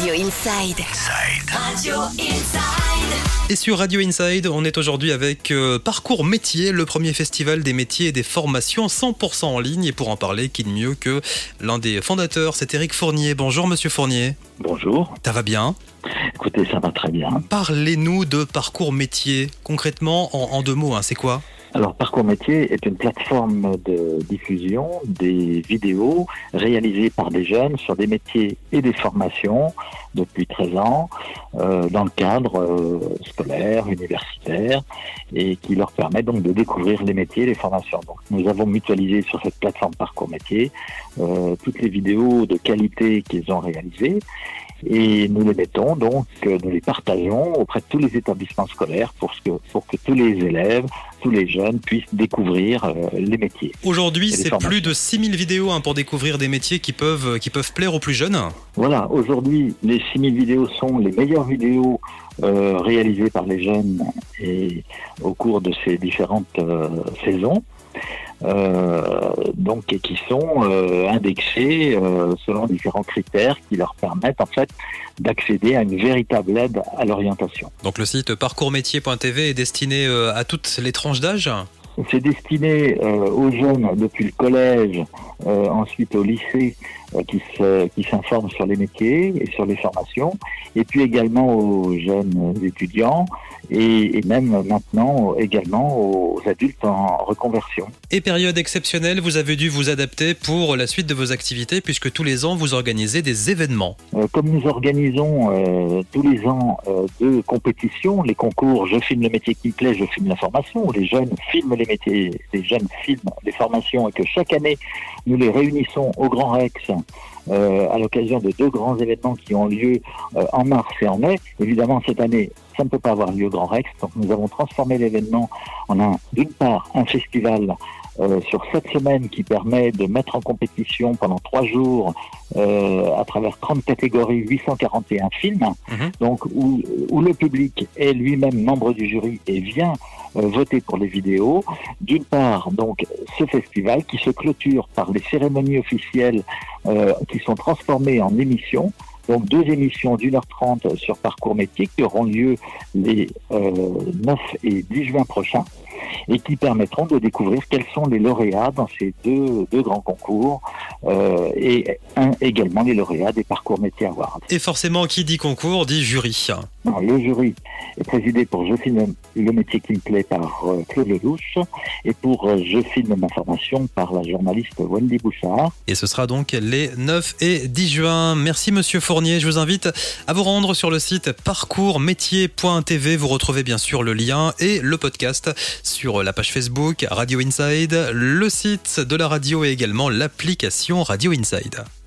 Radio Inside. Radio Inside. Et sur Radio Inside, on est aujourd'hui avec euh, Parcours Métier, le premier festival des métiers et des formations 100% en ligne. Et pour en parler, qui de mieux que l'un des fondateurs, c'est Eric Fournier. Bonjour Monsieur Fournier. Bonjour. Ça va bien? Écoutez, ça va très bien. Parlez-nous de Parcours Métier. Concrètement, en, en deux mots, hein, c'est quoi? Alors, Parcours Métier est une plateforme de diffusion des vidéos réalisées par des jeunes sur des métiers et des formations depuis 13 ans euh, dans le cadre euh, scolaire, universitaire et qui leur permet donc de découvrir les métiers et les formations. Donc, nous avons mutualisé sur cette plateforme Parcours Métier euh, toutes les vidéos de qualité qu'ils ont réalisées et nous les mettons donc, euh, nous les partageons auprès de tous les établissements scolaires pour que, pour que tous les élèves, tous les jeunes puissent découvrir euh, les métiers. Aujourd'hui, c'est plus de 6000 vidéos hein, pour découvrir des métiers qui peuvent, qui peuvent plaire aux plus jeunes. Voilà, aujourd'hui, les 6000 vidéos sont les meilleures vidéos euh, réalisées par les jeunes et au cours de ces différentes euh, saisons. Euh, donc qui sont euh, indexées euh, selon différents critères qui leur permettent en fait d'accéder à une véritable aide à l'orientation. Donc le site parcoursmétier.tv est destiné euh, à toutes les tranches d'âge? C'est destiné euh, aux jeunes depuis le collège, euh, ensuite au lycée, qui se- qui s'informent sur les métiers et sur les formations, et puis également aux jeunes étudiants, et, et même maintenant également aux adultes en reconversion. Et période exceptionnelle, vous avez dû vous adapter pour la suite de vos activités puisque tous les ans vous organisez des événements. Euh, comme nous organisons euh, tous les ans euh, deux compétitions, les concours Je filme le métier qui me plaît, je filme la formation, où les jeunes filment les métiers, les jeunes filment les formations et que chaque année nous les réunissons au Grand Rex euh, à l'occasion de deux grands événements qui ont lieu euh, en mars et en mai. Évidemment, cette année, ça ne peut pas avoir lieu au Grand Rex, donc nous avons transformé l'événement en un, d'une part, un festival euh, sur sept semaines qui permet de mettre en compétition pendant trois jours euh, à travers 30 catégories 841 films, Mhm. donc où, où le public est lui-même membre du jury et vient voter pour les vidéos. D'une part, donc ce festival qui se clôture par les cérémonies officielles euh, qui sont transformées en émissions. Donc deux émissions d'une heure trente sur parcours métier qui auront lieu les euh, 9 et 10 juin prochains et qui permettront de découvrir quels sont les lauréats dans ces deux, deux grands concours euh, et un, également les lauréats des parcours métiers Awards. Et forcément, qui dit concours dit jury. Alors, le jury est présidé pour Je filme le métier qui me plaît par euh, Claude Lelouch et pour euh, Je filme ma formation par la journaliste Wendy Bouchard. Et ce sera donc les 9 et 10 juin. Merci Monsieur Fournier. Je vous invite à vous rendre sur le site parcoursmétier.tv. Vous retrouvez bien sûr le lien et le podcast sur la page Facebook Radio Inside, le site de la radio et également l'application Radio Inside.